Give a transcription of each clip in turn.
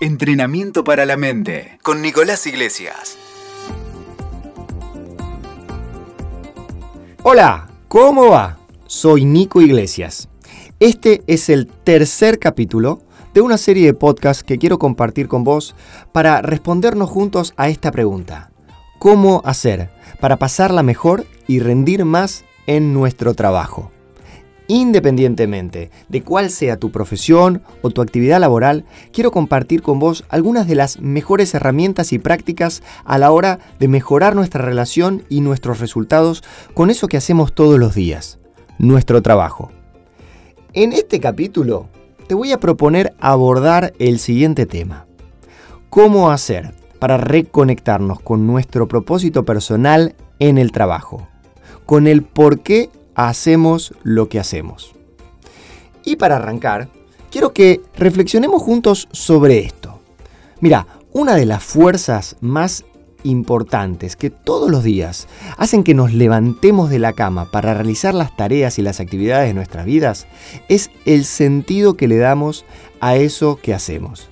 Entrenamiento para la mente con Nicolás Iglesias. Hola, ¿cómo va? Soy Nico Iglesias. Este es el tercer capítulo de una serie de podcasts que quiero compartir con vos para respondernos juntos a esta pregunta. ¿Cómo hacer para pasarla mejor y rendir más en nuestro trabajo? Independientemente de cuál sea tu profesión o tu actividad laboral, quiero compartir con vos algunas de las mejores herramientas y prácticas a la hora de mejorar nuestra relación y nuestros resultados con eso que hacemos todos los días, nuestro trabajo. En este capítulo te voy a proponer abordar el siguiente tema. ¿Cómo hacer para reconectarnos con nuestro propósito personal en el trabajo? Con el por qué hacemos lo que hacemos. Y para arrancar, quiero que reflexionemos juntos sobre esto. Mira, una de las fuerzas más importantes que todos los días hacen que nos levantemos de la cama para realizar las tareas y las actividades de nuestras vidas es el sentido que le damos a eso que hacemos.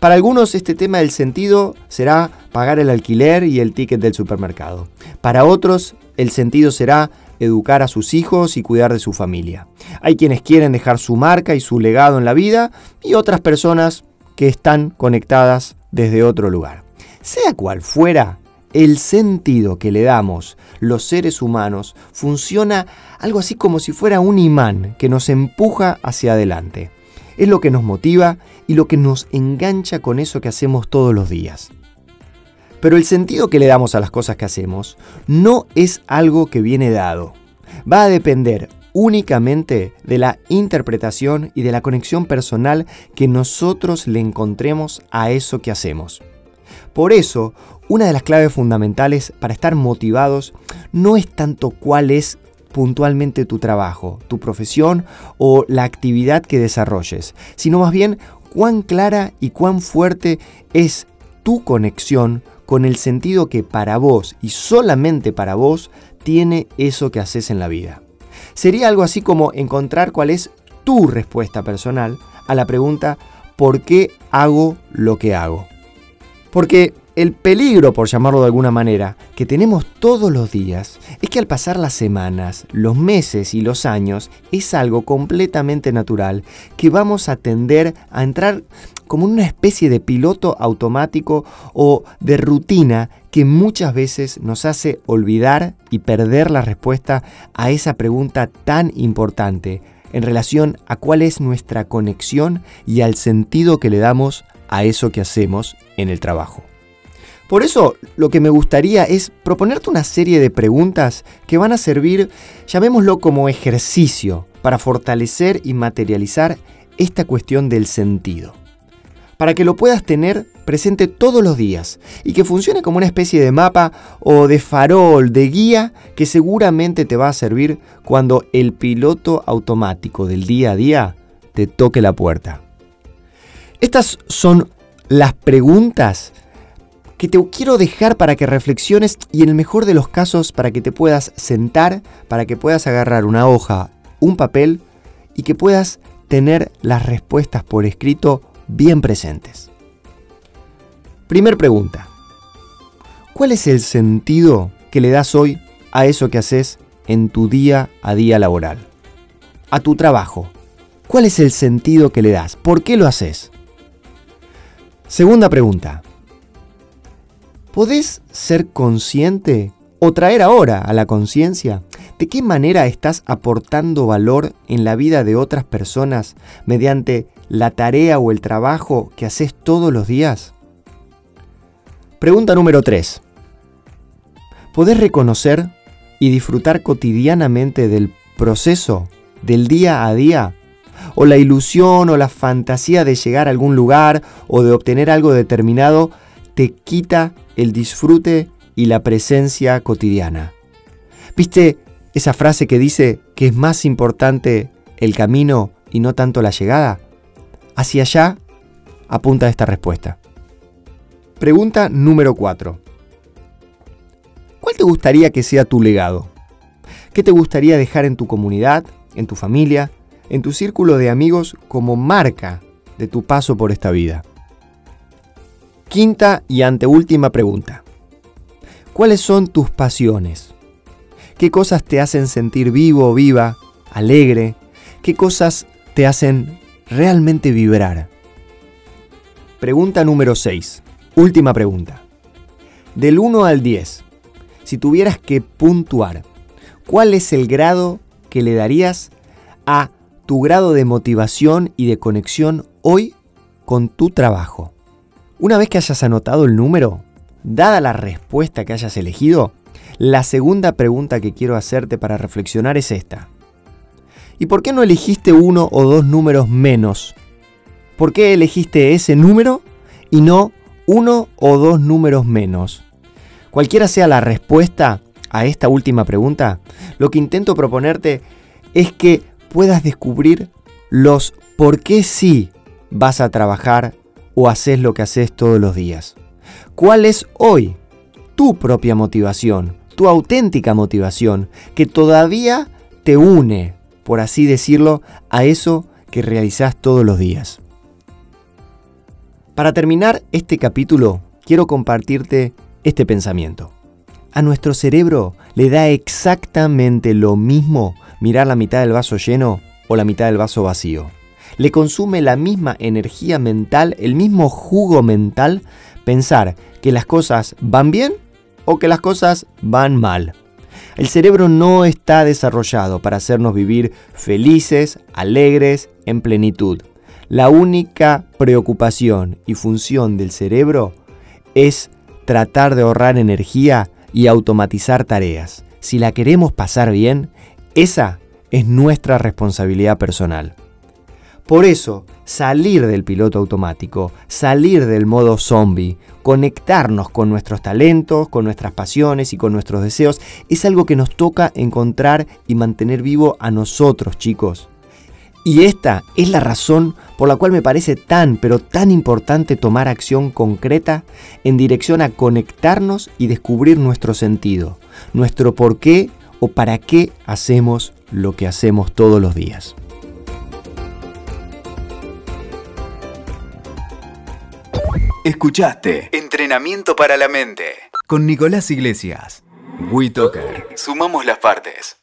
Para algunos este tema del sentido será pagar el alquiler y el ticket del supermercado. Para otros el sentido será educar a sus hijos y cuidar de su familia. Hay quienes quieren dejar su marca y su legado en la vida y otras personas que están conectadas desde otro lugar. Sea cual fuera, el sentido que le damos los seres humanos funciona algo así como si fuera un imán que nos empuja hacia adelante. Es lo que nos motiva y lo que nos engancha con eso que hacemos todos los días. Pero el sentido que le damos a las cosas que hacemos no es algo que viene dado. Va a depender únicamente de la interpretación y de la conexión personal que nosotros le encontremos a eso que hacemos. Por eso, una de las claves fundamentales para estar motivados no es tanto cuál es puntualmente tu trabajo, tu profesión o la actividad que desarrolles, sino más bien cuán clara y cuán fuerte es tu conexión con el sentido que para vos y solamente para vos tiene eso que haces en la vida. Sería algo así como encontrar cuál es tu respuesta personal a la pregunta ¿por qué hago lo que hago? Porque el peligro, por llamarlo de alguna manera, que tenemos todos los días es que al pasar las semanas, los meses y los años, es algo completamente natural que vamos a tender a entrar como una especie de piloto automático o de rutina que muchas veces nos hace olvidar y perder la respuesta a esa pregunta tan importante en relación a cuál es nuestra conexión y al sentido que le damos a eso que hacemos en el trabajo. Por eso lo que me gustaría es proponerte una serie de preguntas que van a servir, llamémoslo como ejercicio, para fortalecer y materializar esta cuestión del sentido para que lo puedas tener presente todos los días y que funcione como una especie de mapa o de farol, de guía que seguramente te va a servir cuando el piloto automático del día a día te toque la puerta. Estas son las preguntas que te quiero dejar para que reflexiones y en el mejor de los casos para que te puedas sentar, para que puedas agarrar una hoja, un papel y que puedas tener las respuestas por escrito bien presentes. Primer pregunta. ¿Cuál es el sentido que le das hoy a eso que haces en tu día a día laboral? A tu trabajo. ¿Cuál es el sentido que le das? ¿Por qué lo haces? Segunda pregunta. ¿Podés ser consciente o traer ahora a la conciencia de qué manera estás aportando valor en la vida de otras personas mediante la tarea o el trabajo que haces todos los días? Pregunta número 3. ¿Podés reconocer y disfrutar cotidianamente del proceso, del día a día? ¿O la ilusión o la fantasía de llegar a algún lugar o de obtener algo determinado te quita el disfrute y la presencia cotidiana? ¿Viste esa frase que dice que es más importante el camino y no tanto la llegada? Hacia allá apunta esta respuesta. Pregunta número 4. ¿Cuál te gustaría que sea tu legado? ¿Qué te gustaría dejar en tu comunidad, en tu familia, en tu círculo de amigos como marca de tu paso por esta vida? Quinta y anteúltima pregunta. ¿Cuáles son tus pasiones? ¿Qué cosas te hacen sentir vivo viva, alegre? ¿Qué cosas te hacen realmente vibrar? Pregunta número 6. Última pregunta. Del 1 al 10, si tuvieras que puntuar, ¿cuál es el grado que le darías a tu grado de motivación y de conexión hoy con tu trabajo? Una vez que hayas anotado el número, dada la respuesta que hayas elegido, la segunda pregunta que quiero hacerte para reflexionar es esta. ¿Y por qué no elegiste uno o dos números menos? ¿Por qué elegiste ese número y no uno o dos números menos? Cualquiera sea la respuesta a esta última pregunta, lo que intento proponerte es que puedas descubrir los por qué sí vas a trabajar o haces lo que haces todos los días. ¿Cuál es hoy tu propia motivación, tu auténtica motivación, que todavía te une, por así decirlo, a eso que realizás todos los días? Para terminar este capítulo, quiero compartirte este pensamiento. A nuestro cerebro le da exactamente lo mismo mirar la mitad del vaso lleno o la mitad del vaso vacío le consume la misma energía mental, el mismo jugo mental, pensar que las cosas van bien o que las cosas van mal. El cerebro no está desarrollado para hacernos vivir felices, alegres, en plenitud. La única preocupación y función del cerebro es tratar de ahorrar energía y automatizar tareas. Si la queremos pasar bien, esa es nuestra responsabilidad personal. Por eso, salir del piloto automático, salir del modo zombie, conectarnos con nuestros talentos, con nuestras pasiones y con nuestros deseos, es algo que nos toca encontrar y mantener vivo a nosotros, chicos. Y esta es la razón por la cual me parece tan, pero tan importante tomar acción concreta en dirección a conectarnos y descubrir nuestro sentido, nuestro por qué o para qué hacemos lo que hacemos todos los días. Escuchaste Entrenamiento para la Mente con Nicolás Iglesias. WeToker. Sumamos las partes.